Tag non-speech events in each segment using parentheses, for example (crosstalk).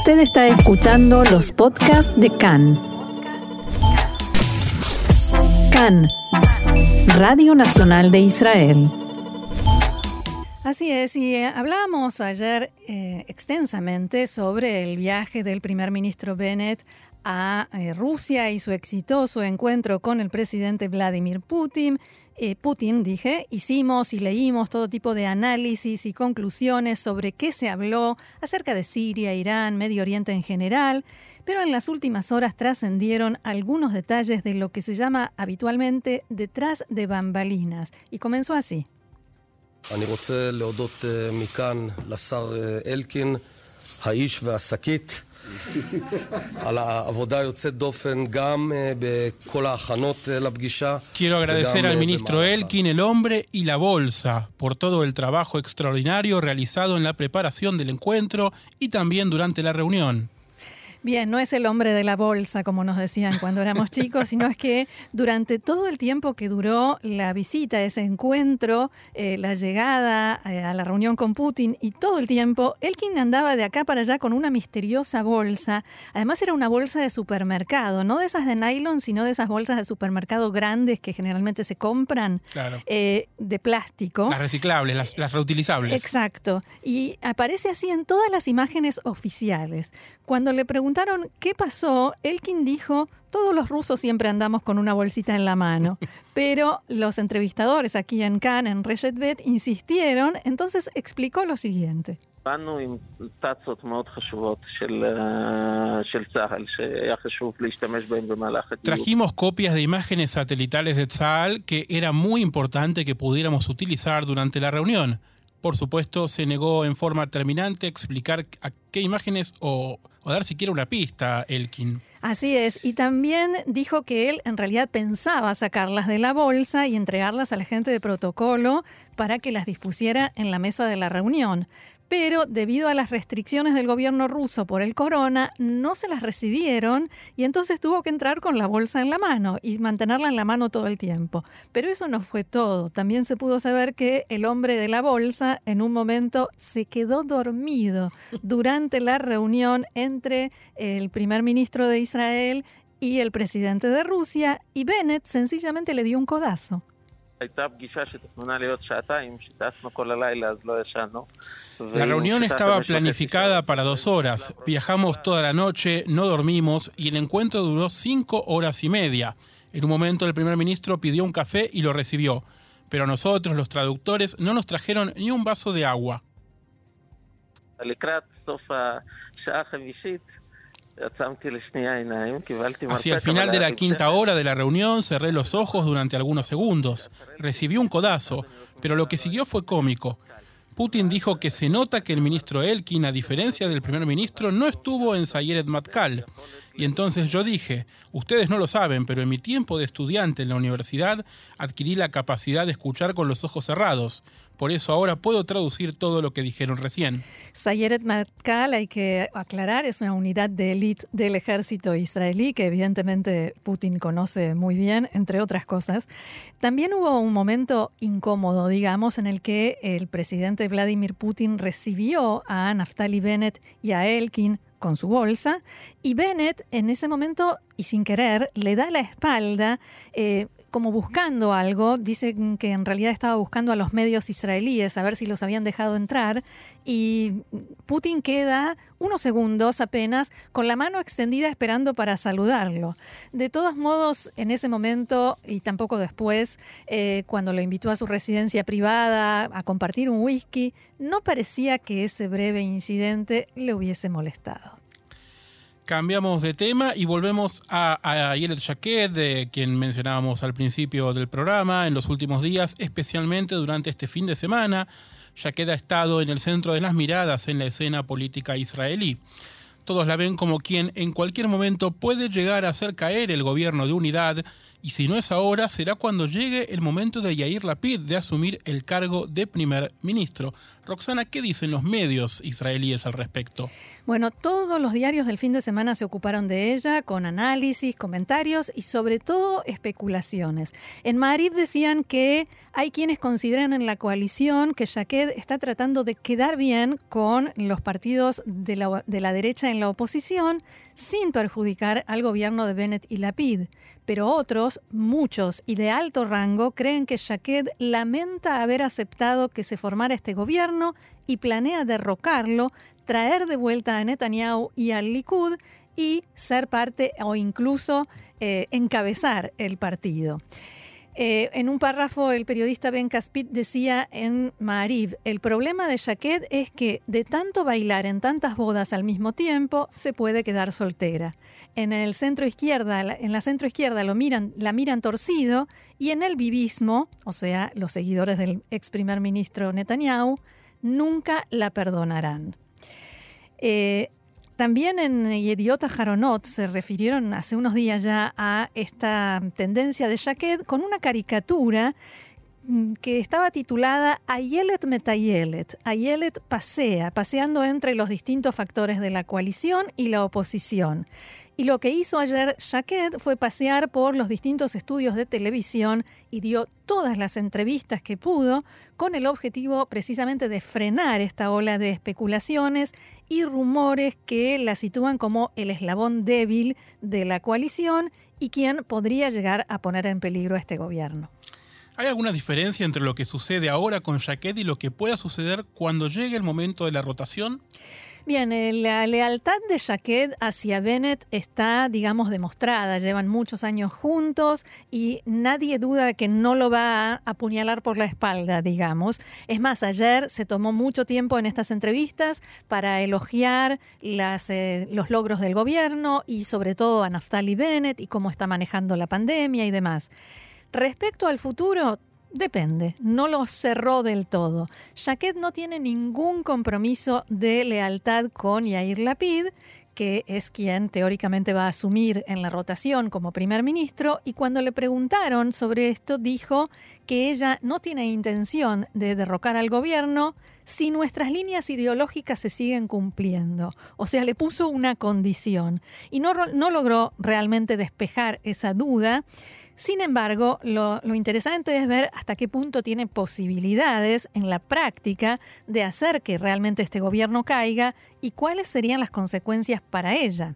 Usted está escuchando los podcasts de CAN. CAN, Radio Nacional de Israel. Así es, y eh, hablábamos ayer eh, extensamente sobre el viaje del primer ministro Bennett a eh, Rusia y su exitoso encuentro con el presidente Vladimir Putin. Eh, Putin, dije, hicimos y leímos todo tipo de análisis y conclusiones sobre qué se habló acerca de Siria, Irán, Medio Oriente en general, pero en las últimas horas trascendieron algunos detalles de lo que se llama habitualmente detrás de bambalinas. Y comenzó así. (laughs) Quiero agradecer al ministro Elkin, el hombre y la bolsa por todo el trabajo extraordinario realizado en la preparación del encuentro y también durante la reunión. Bien, no es el hombre de la bolsa, como nos decían cuando éramos (laughs) chicos, sino es que durante todo el tiempo que duró la visita, ese encuentro, eh, la llegada eh, a la reunión con Putin y todo el tiempo, Elkin andaba de acá para allá con una misteriosa bolsa. Además era una bolsa de supermercado, no de esas de nylon, sino de esas bolsas de supermercado grandes que generalmente se compran eh, de plástico. Las reciclables, las, las reutilizables. Exacto. Y aparece así en todas las imágenes oficiales. Cuando le preguntaron qué pasó, Elkin dijo, todos los rusos siempre andamos con una bolsita en la mano. (laughs) Pero los entrevistadores aquí en Cannes, en Reshet insistieron, entonces explicó lo siguiente. Trajimos copias de imágenes satelitales de Tzal que era muy importante que pudiéramos utilizar durante la reunión. Por supuesto, se negó en forma terminante a explicar a qué imágenes o, dar siquiera una pista, Elkin. Así es, y también dijo que él en realidad pensaba sacarlas de la bolsa y entregarlas a la gente de protocolo para que las dispusiera en la mesa de la reunión pero debido a las restricciones del gobierno ruso por el corona, no se las recibieron y entonces tuvo que entrar con la bolsa en la mano y mantenerla en la mano todo el tiempo. Pero eso no fue todo. También se pudo saber que el hombre de la bolsa en un momento se quedó dormido durante la reunión entre el primer ministro de Israel y el presidente de Rusia y Bennett sencillamente le dio un codazo. La reunión estaba planificada para dos horas. Viajamos toda la noche, no dormimos y el encuentro duró cinco horas y media. En un momento el primer ministro pidió un café y lo recibió, pero nosotros, los traductores, no nos trajeron ni un vaso de agua. Hacia el final de la quinta hora de la reunión cerré los ojos durante algunos segundos. Recibí un codazo, pero lo que siguió fue cómico. Putin dijo que se nota que el ministro Elkin, a diferencia del primer ministro, no estuvo en Sayeret Matkal. Y entonces yo dije, ustedes no lo saben, pero en mi tiempo de estudiante en la universidad adquirí la capacidad de escuchar con los ojos cerrados. Por eso ahora puedo traducir todo lo que dijeron recién. Sayeret Matkal, hay que aclarar, es una unidad de élite del ejército israelí que evidentemente Putin conoce muy bien, entre otras cosas. También hubo un momento incómodo, digamos, en el que el presidente Vladimir Putin recibió a Naftali Bennett y a Elkin con su bolsa y Bennett en ese momento y sin querer le da la espalda eh, como buscando algo, dice que en realidad estaba buscando a los medios israelíes a ver si los habían dejado entrar y Putin queda unos segundos apenas con la mano extendida esperando para saludarlo. De todos modos, en ese momento y tampoco después, eh, cuando lo invitó a su residencia privada a compartir un whisky, no parecía que ese breve incidente le hubiese molestado. Cambiamos de tema y volvemos a, a Yelet de quien mencionábamos al principio del programa, en los últimos días, especialmente durante este fin de semana. Yaqued ha estado en el centro de las miradas en la escena política israelí. Todos la ven como quien en cualquier momento puede llegar a hacer caer el gobierno de unidad y si no es ahora, será cuando llegue el momento de Yair Lapid de asumir el cargo de primer ministro. Roxana, ¿qué dicen los medios israelíes al respecto? Bueno, todos los diarios del fin de semana se ocuparon de ella con análisis, comentarios y sobre todo especulaciones. En Marib decían que hay quienes consideran en la coalición que Shaked está tratando de quedar bien con los partidos de la, de la derecha en la oposición sin perjudicar al gobierno de Bennett y Lapid. Pero otros, muchos y de alto rango, creen que Shaked lamenta haber aceptado que se formara este gobierno y planea derrocarlo, traer de vuelta a Netanyahu y al Likud y ser parte o incluso eh, encabezar el partido. Eh, en un párrafo, el periodista Ben Caspit decía en Maariv, el problema de Shaked es que de tanto bailar en tantas bodas al mismo tiempo, se puede quedar soltera. En el centro izquierda, en la centro izquierda lo miran, la miran torcido y en el vivismo, o sea, los seguidores del ex primer ministro Netanyahu, nunca la perdonarán. Eh, también en Idiota Jaronot se refirieron hace unos días ya a esta tendencia de Jaquet con una caricatura mm, que estaba titulada Ayelet Metayelet. Ayelet pasea, paseando entre los distintos factores de la coalición y la oposición. Y lo que hizo ayer Jaquet fue pasear por los distintos estudios de televisión y dio todas las entrevistas que pudo con el objetivo precisamente de frenar esta ola de especulaciones y rumores que la sitúan como el eslabón débil de la coalición y quien podría llegar a poner en peligro a este gobierno. ¿Hay alguna diferencia entre lo que sucede ahora con Jaquet y lo que pueda suceder cuando llegue el momento de la rotación? Bien, eh, la lealtad de Jaquet hacia Bennett está, digamos, demostrada. Llevan muchos años juntos y nadie duda que no lo va a apuñalar por la espalda, digamos. Es más, ayer se tomó mucho tiempo en estas entrevistas para elogiar eh, los logros del gobierno y sobre todo a Naftali Bennett y cómo está manejando la pandemia y demás. Respecto al futuro, Depende, no lo cerró del todo. Jaquet no tiene ningún compromiso de lealtad con Yair Lapid, que es quien teóricamente va a asumir en la rotación como primer ministro, y cuando le preguntaron sobre esto dijo que ella no tiene intención de derrocar al gobierno si nuestras líneas ideológicas se siguen cumpliendo. O sea, le puso una condición y no, no logró realmente despejar esa duda. Sin embargo, lo, interesante es ver hasta qué punto tiene posibilidades en la práctica de hacer que realmente este gobierno caiga y cuáles serían las consecuencias para ella.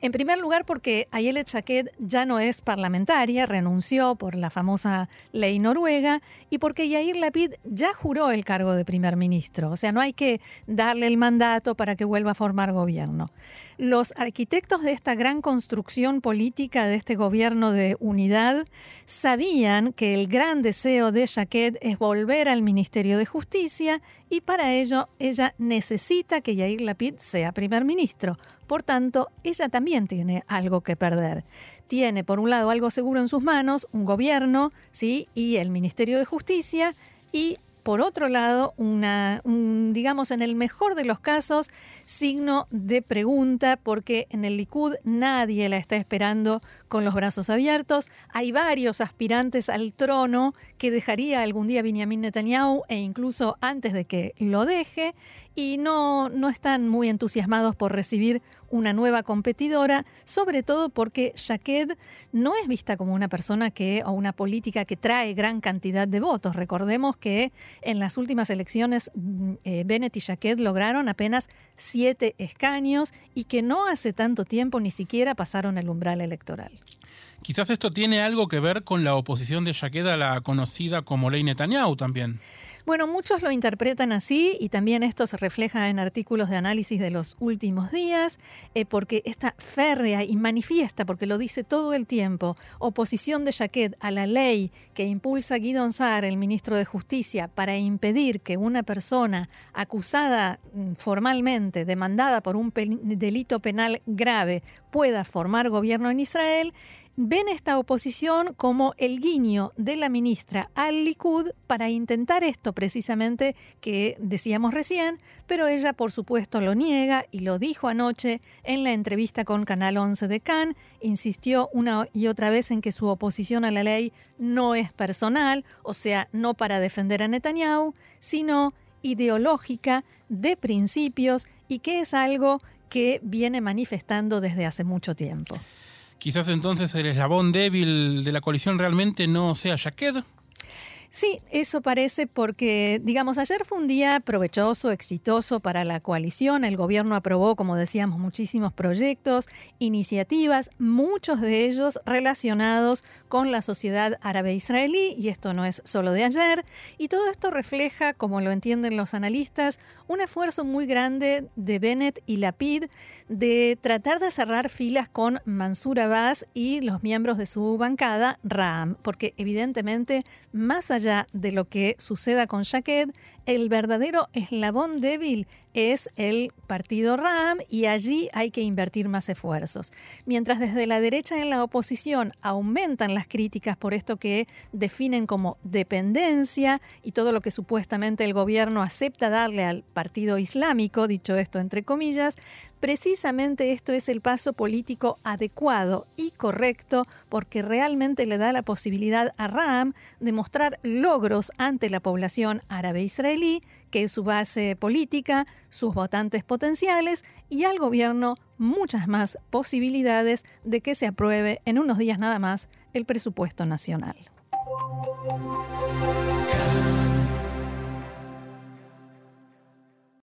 En primer lugar, porque Ayelet Chaquet ya no es parlamentaria, renunció por la famosa ley noruega, y porque Yair Lapid ya juró el cargo de primer ministro. O sea, no hay que darle el mandato para que vuelva a formar gobierno. Los arquitectos de esta gran construcción política de este gobierno de unidad sabían que el gran deseo de Chaquet es volver al Ministerio de Justicia y para ello ella necesita que Yair Lapid sea primer ministro. Por tanto, ella también tiene algo que perder. Tiene, por un lado, algo seguro en sus manos, un gobierno, ¿sí? Y el Ministerio de Justicia, y por otro lado, una, digamos, en el mejor de los casos, signo de pregunta, porque en el Likud nadie la está esperando con los brazos abiertos. Hay varios aspirantes al trono que dejaría algún día Benjamin Netanyahu e incluso antes de que lo deje y no, no están muy entusiasmados por recibir una nueva competidora, sobre todo porque Shaked no es vista como una persona que o una política que trae gran cantidad de votos. Recordemos que en las últimas elecciones mm, eh, Bennett y Shaked lograron apenas siete escaños y que no hace tanto tiempo ni siquiera pasaron el umbral electoral. değil. Quizás esto tiene algo que ver con la oposición de Shaked a la conocida como ley Netanyahu también. Bueno, muchos lo interpretan así y también esto se refleja en artículos de análisis de los últimos días, eh, porque esta férrea y manifiesta, porque lo dice todo el tiempo, oposición de Jaquet a la ley que impulsa Guidon Saar, el ministro de Justicia, para impedir que una persona acusada mm, formalmente, demandada por un delito penal grave, pueda formar gobierno en Israel, ven esta oposición como el guiño de la ministra al Likud para intentar esto precisamente que decíamos recién, pero ella por supuesto lo niega y lo dijo anoche en la entrevista con Canal 11 de Cannes, insistió una y otra vez en que su oposición a la ley no es personal, o sea, no para defender a Netanyahu, sino ideológica, de principios y que es algo que viene manifestando desde hace mucho tiempo. Quizás entonces el eslabón débil de la coalición realmente no sea Jaqued. Sí, eso parece porque, digamos, ayer fue un día provechoso, exitoso para la coalición. El gobierno aprobó, como decíamos, muchísimos proyectos, iniciativas, muchos de ellos relacionados con la sociedad árabe-israelí, y esto no es solo de ayer. Y todo esto refleja, como lo entienden los analistas, un esfuerzo muy grande de Bennett y Lapid de tratar de cerrar filas con Mansur Abbas y los miembros de su bancada, Ram, porque evidentemente, más allá de lo que suceda con Jaqued, el verdadero eslabón débil es el partido RAM y allí hay que invertir más esfuerzos. Mientras desde la derecha en la oposición aumentan las críticas por esto que definen como dependencia y todo lo que supuestamente el gobierno acepta darle al partido islámico, dicho esto entre comillas, Precisamente esto es el paso político adecuado y correcto porque realmente le da la posibilidad a Ram de mostrar logros ante la población árabe que es su base política, sus votantes potenciales y al gobierno muchas más posibilidades de que se apruebe en unos días nada más el presupuesto nacional.